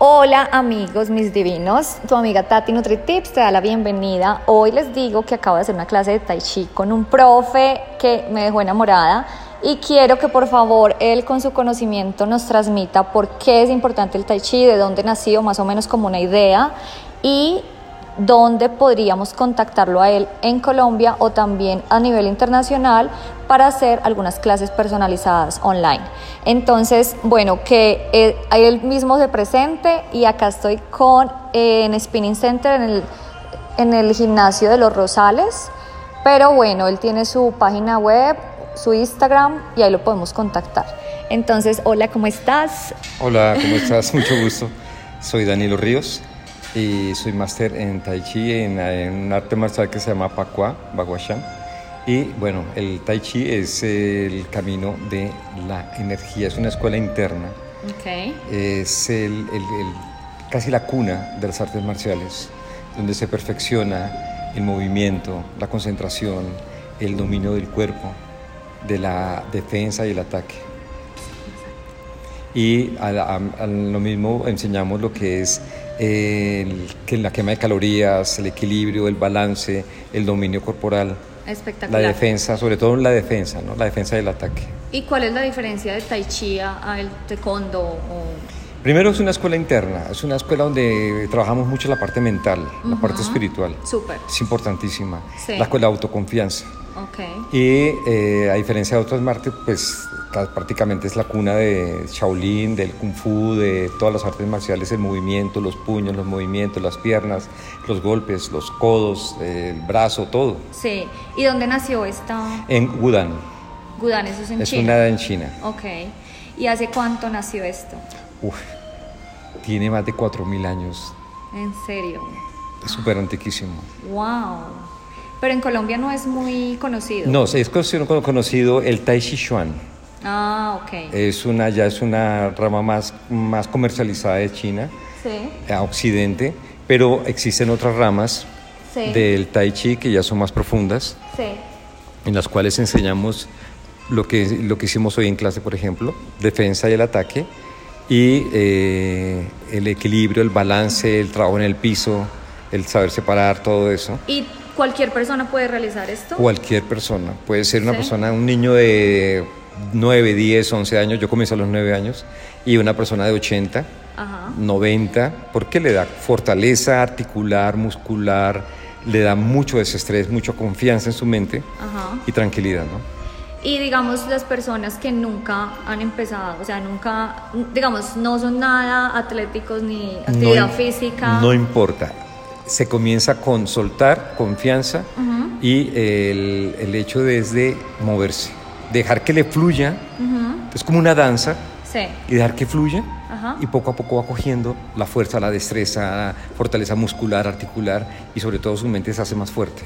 Hola amigos, mis divinos, tu amiga Tati NutriTips te da la bienvenida. Hoy les digo que acabo de hacer una clase de Tai Chi con un profe que me dejó enamorada y quiero que por favor él con su conocimiento nos transmita por qué es importante el Tai Chi, de dónde nació, más o menos como una idea y dónde podríamos contactarlo a él en Colombia o también a nivel internacional para hacer algunas clases personalizadas online. Entonces, bueno, que eh, él mismo se presente y acá estoy con eh, en Spinning Center en el, en el gimnasio de los Rosales, pero bueno, él tiene su página web, su Instagram y ahí lo podemos contactar. Entonces, hola, ¿cómo estás? Hola, ¿cómo estás? Mucho gusto. Soy Danilo Ríos y soy máster en Tai Chi, en, un arte marcial que se llama Pakua, Baguashan. Y bueno, el Tai Chi es el camino de la energía, es una escuela interna. Okay. Es el, casi la cuna de las artes marciales, donde se perfecciona el movimiento, la concentración, el dominio del cuerpo, de la defensa y el ataque. Y a, lo mismo enseñamos lo que es el, que la quema de calorías, el equilibrio, el balance, el dominio corporal. Espectacular. La defensa, sobre todo la defensa, ¿no? La defensa del ataque. ¿Y cuál es la diferencia de Tai Chi al Taekwondo? Primero es una escuela interna, es una escuela donde trabajamos mucho la parte mental, la parte espiritual. Súper. Es importantísima. La escuela de autoconfianza. Okay. Y eh, a diferencia de otras martes, pues prácticamente es la cuna de Shaolin, del Kung Fu, de todas las artes marciales, el movimiento, los puños, los movimientos, las piernas, los golpes, los codos, el brazo, todo. Sí. ¿Y dónde nació esta? En Wudan. Wudan, eso es en es China. Es una en China. Ok. ¿Y hace cuánto nació esto? Uf, tiene más de 4.000 años. ¿En serio? Es súper antiquísimo. ¡Wow! Pero en Colombia no es muy conocido. No, es conocido el Tai Chi Chuan. Ah, ok. Es una, ya es una rama más, más comercializada de China, sí. a Occidente, pero existen otras ramas del Tai Chi que ya son más profundas, sí. en las cuales enseñamos lo que, lo que hicimos hoy en clase, por ejemplo, defensa y el ataque, y eh, el equilibrio, el balance, el trabajo en el piso, el saber separar, todo eso. ¿Y cualquier persona puede realizar esto? Cualquier persona. Puede ser una persona, un niño de 9, 10, 11 años, yo comencé a los 9 años, y una persona de 80, 90, porque le da fortaleza articular, muscular, le da mucho desestrés, mucha confianza en su mente y tranquilidad, ¿no? Y digamos las personas que nunca han empezado, o sea, nunca, digamos, no son nada atléticos ni actividad física. No importa, se comienza con soltar, confianza y el, el hecho desde moverse dejar que le fluya, es como una danza, y dejar que fluya, y poco a poco va cogiendo la fuerza, la destreza, la fortaleza muscular, articular, y sobre todo su mente se hace más fuerte.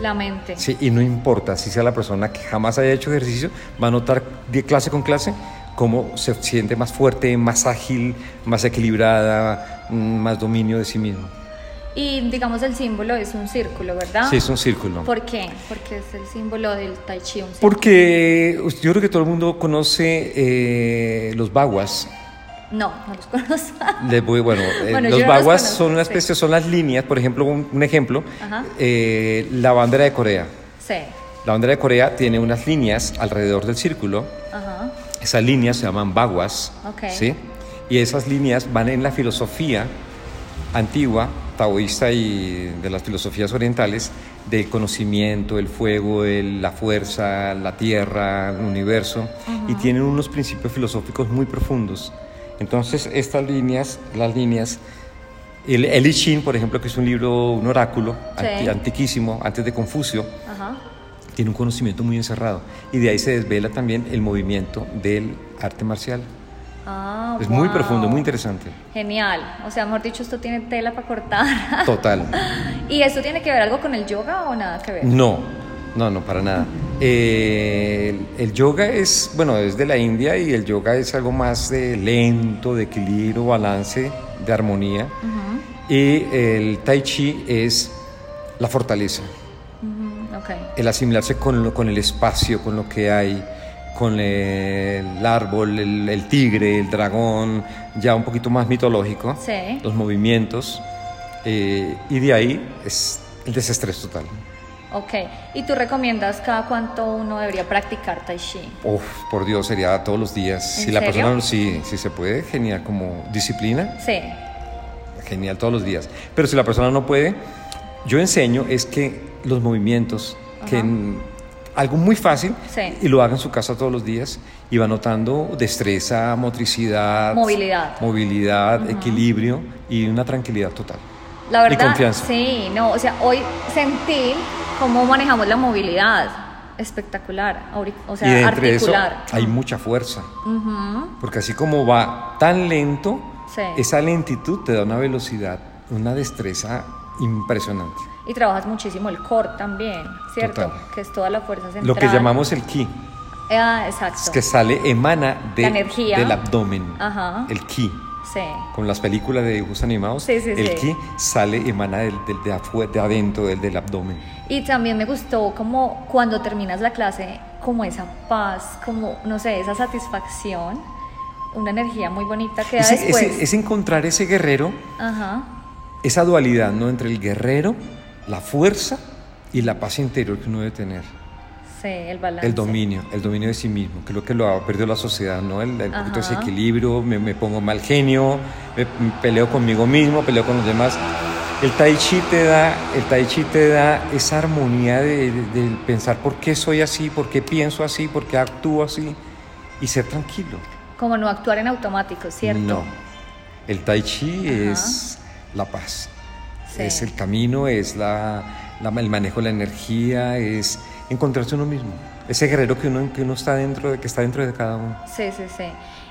La mente. Sí, y no importa si sea la persona que jamás haya hecho ejercicio, va a notar de clase con clase cómo se siente más fuerte, más ágil, más equilibrada, mm, más dominio de sí mismo. Y digamos el símbolo es un círculo, ¿verdad? Sí, es un círculo. ¿Por qué? Porque es el símbolo del Tai Chi. Porque yo creo que todo el mundo conoce eh, los baguas. No, no los conozco. Les voy, bueno, eh, los baguas son una especie, son las líneas, por ejemplo, un, ejemplo, eh, la bandera de Corea. Sí. La bandera de Corea tiene unas líneas alrededor del círculo. Ajá. Esas líneas se llaman baguas. Okay. ¿sí? Y esas líneas van en la filosofía antigua taoísta y de las filosofías orientales del conocimiento, el fuego, la fuerza, la tierra, el universo, y tienen unos principios filosóficos muy profundos. Entonces, estas líneas, las líneas, el, el I Ching, por ejemplo, que es un libro, un oráculo antiquísimo, antes de Confucio, tiene un conocimiento muy encerrado, y de ahí se desvela también el movimiento del arte marcial. Ah, es muy profundo, muy interesante. Genial. O sea, mejor dicho, esto tiene tela para cortar. Total. ¿Y esto tiene que ver algo con el yoga o nada que ver? No, no, no, para nada. Eh, el, yoga es, bueno, es de la India y el yoga es algo más de lento, de equilibrio, balance, de armonía. Y el tai chi es la fortaleza. okay. El asimilarse con, con el espacio, con lo que hay con el árbol, el, el tigre, el dragón, ya un poquito más mitológico, Sí. los movimientos, eh, y de ahí es el desestrés total. Ok. ¿Y tú recomiendas cada cuánto uno debería practicar Tai Chi? Uf, por Dios, sería todos los días. ¿En Si la serio? persona, sí, si se puede, genial, como disciplina, Sí. genial todos los días. Pero si la persona no puede, yo enseño es que los movimientos, que Ajá. Algo muy fácil, Sí. y lo haga en su casa todos los días, y va notando destreza, motricidad, Movilidad. movilidad, equilibrio y una tranquilidad total. La Y verdad, confianza. sí, no, o sea, hoy sentí cómo manejamos la movilidad. Espectacular, o sea, y entre eso articular. hay mucha fuerza, Ujú, porque así como va tan lento, Sí. esa lentitud te da una velocidad, una destreza impresionante. Y trabajas muchísimo el core también, ¿cierto? Total. Que es toda la fuerza central. Lo que llamamos el ki, Ah, exacto. es que sale, emana de, La energía. del abdomen. Ajá. El ki. Sí. Con las películas de dibujos animados, Sí, sí, el ki sale, emana del, del- de, afuera, de adentro, del, del abdomen. Y también me gustó como cuando terminas la clase, como esa paz, como, no sé, esa satisfacción, una energía muy bonita que da Es, después. es- es encontrar ese guerrero, Ajá. esa dualidad ¿no? entre el guerrero, la fuerza y la paz interior que uno debe tener. Sí, el balance. El dominio, el dominio de sí mismo, que es lo que lo ha perdido la sociedad, ¿no? El, el poquito ese Ajá. equilibrio, me, me pongo mal genio, me, me peleo conmigo mismo, peleo con los demás. El tai chi te da, el tai chi te da esa armonía de, de- de pensar por qué soy así, por qué pienso así, por qué actúo así y ser tranquilo. Como no actuar en automático, ¿cierto? No, el tai chi Ajá. es la paz, Sí. es el camino, es la, la- el manejo de la energía, es encontrarse uno mismo. Ese guerrero que uno, que uno está dentro de, que está dentro de cada uno. Sí, sí, sí.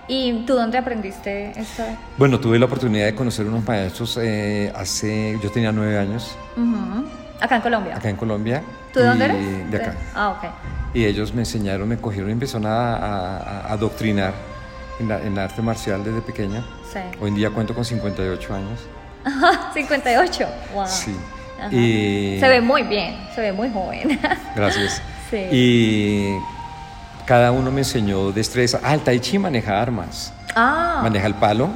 ¿Y tú dónde aprendiste esto? Bueno, tuve la oportunidad de conocer unos maestros eh, hace, yo tenía nueve años Ujú. Acá en Colombia. acá en Colombia. ¿Tú de dónde eres? De acá. Ah, ok. Y ellos me enseñaron, me cogieron y empezaron a, a- a adoctrinar en la, en la arte marcial desde pequeña. Sí. Hoy en día cuento con 58 años. 58. Wow. Sí. Y- Se ve muy bien, se ve muy joven. Gracias. Sí. Y cada uno me enseñó destreza. Ah, el tai chi maneja armas. ah, Maneja el palo,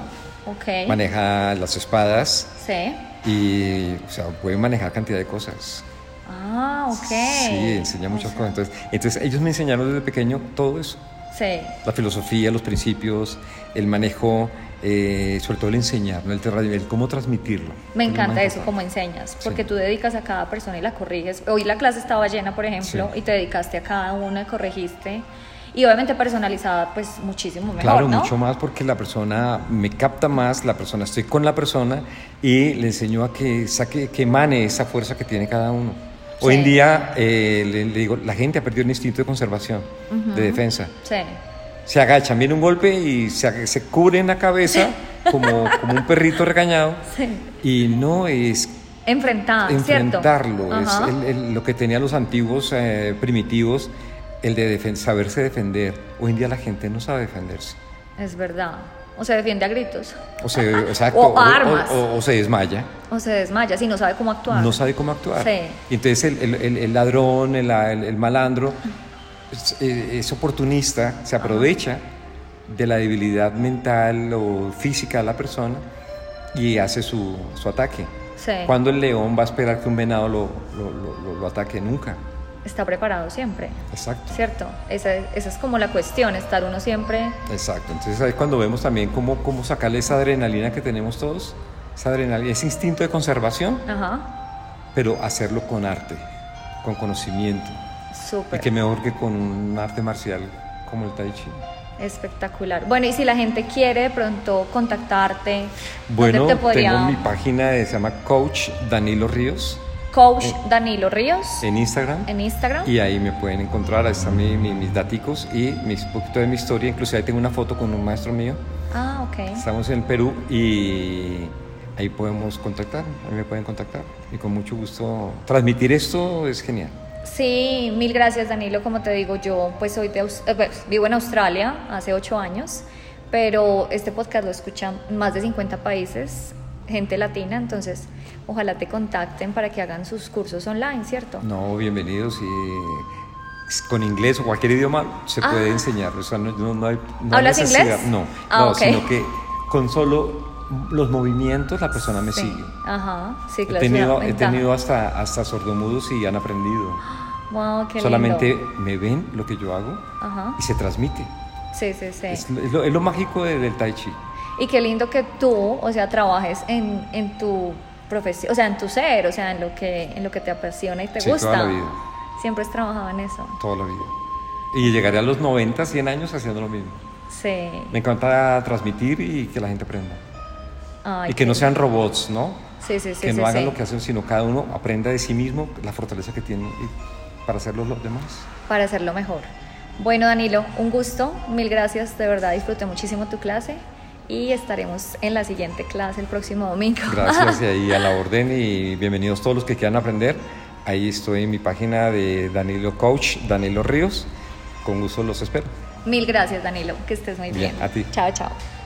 ok. maneja las espadas Sí. y, o sea, puede manejar cantidad de cosas. Ah, ok. Sí, enseña muchas cosas. Entonces, entonces, ellos me enseñaron desde pequeño todo eso. Sí. La filosofía, los principios, el manejo, eh, sobre todo el enseñar, ¿no? el, el cómo transmitirlo. Me encanta eso, como enseñas, porque Sí. tú dedicas a cada persona y la corriges. Hoy la clase estaba llena, por ejemplo, Sí. y te dedicaste a cada una corregiste. Y obviamente personalizada, pues muchísimo mejor, Claro, ¿no? mucho más porque la persona me capta más, la persona, estoy con la persona y le enseño a que saque, que emane esa fuerza que tiene cada uno. Hoy en día, eh, le, le digo, la gente ha perdido el instinto de conservación, de defensa. Sí. Se agachan, viene un golpe y se, se cubren la cabeza como, como un perrito regañado Sí. y no es Enfrentar, enfrentarlo, ¿cierto? es el- el- lo que tenían los antiguos eh, primitivos, el de defen- saberse defender. Hoy en día la gente no sabe defenderse. Es verdad. O se defiende a gritos. O se, exacto, O armas. o- o se desmaya, O se desmaya si no sabe cómo actuar. no sabe cómo actuar. Sí. Y entonces el, el- el- ladrón, el- el malandro, es, eh, es oportunista, se aprovecha de la debilidad mental o física de la persona y hace su, su ataque. Sí. Cuando el león va a esperar que un venado lo, lo- lo- lo- lo ataque? Nunca. Está preparado siempre. Exacto. ¿Cierto? Esa, esa es como la cuestión, estar uno siempre. Exacto. Entonces ahí cuando vemos también cómo, cómo sacarle esa adrenalina que tenemos todos, esa adrenalina, ese instinto de conservación, Ajá. pero hacerlo con arte, con conocimiento. Y Súper. qué mejor que con un arte marcial como el tai chi. Espectacular. Bueno, y si la gente quiere de pronto contactarte, Bueno, ¿dónde te podría... tengo mi página, eh, se llama Coach Danilo Ríos Coach Danilo Ríos en Instagram. en Instagram. Y ahí me pueden encontrar, ahí están mi- mi- mis daticos y mis poquito de mi historia. Inclusive ahí tengo una foto con un maestro mío. Ah, ok. Estamos en Perú y ahí podemos contactar, ahí me pueden contactar. Y con mucho gusto transmitir esto es genial. Sí, mil gracias Danilo. Como te digo, yo pues soy de, eh, pues, vivo en Australia hace ocho años, pero este podcast lo escuchan más de 50 países, gente latina, entonces ojalá te contacten para que hagan sus cursos online, ¿cierto? No, bienvenidos y con inglés o cualquier idioma se puede Ah. enseñar. O sea, no, no- no hay, no ¿Hablas necesidad. inglés? No, Ah, no sino que con solo los movimientos la persona me Sí. sigue. Ajá, sí, He claro. es tenido, he tenido hasta, hasta sordomudos y han aprendido. Wow, qué Solamente lindo. me ven lo que yo hago Ajá. y se transmite. Sí, sí, sí. Es, es lo, es lo mágico de- del tai chi. Y qué lindo que tú, o sea, trabajes en, en tu profesión, o sea, en tu ser, o sea, en lo que, en lo que te apasiona y te Sí, gusta. toda la vida. Siempre has trabajado en eso. toda la vida. Y llegaré a los 90, 100 años haciendo lo mismo. Sí. Me encanta transmitir y que la gente aprenda. Ay, y que no sean robots, ¿no? Sí, sí, sí. que sí, no hagan sí. lo que hacen, sino cada uno aprenda de sí mismo la fortaleza que tiene para hacerlo los demás. Para hacerlo mejor. Bueno, Danilo, un gusto. Mil gracias. De verdad, disfruté muchísimo tu clase. Y estaremos en la siguiente clase el próximo domingo. Gracias y ahí a la orden y bienvenidos todos los que quieran aprender. Ahí estoy en mi página de Danilo Coach, Danilo Ríos. Con gusto los espero. Mil gracias, Danilo. Que estés muy bien. Bien, a ti. Chao, chao.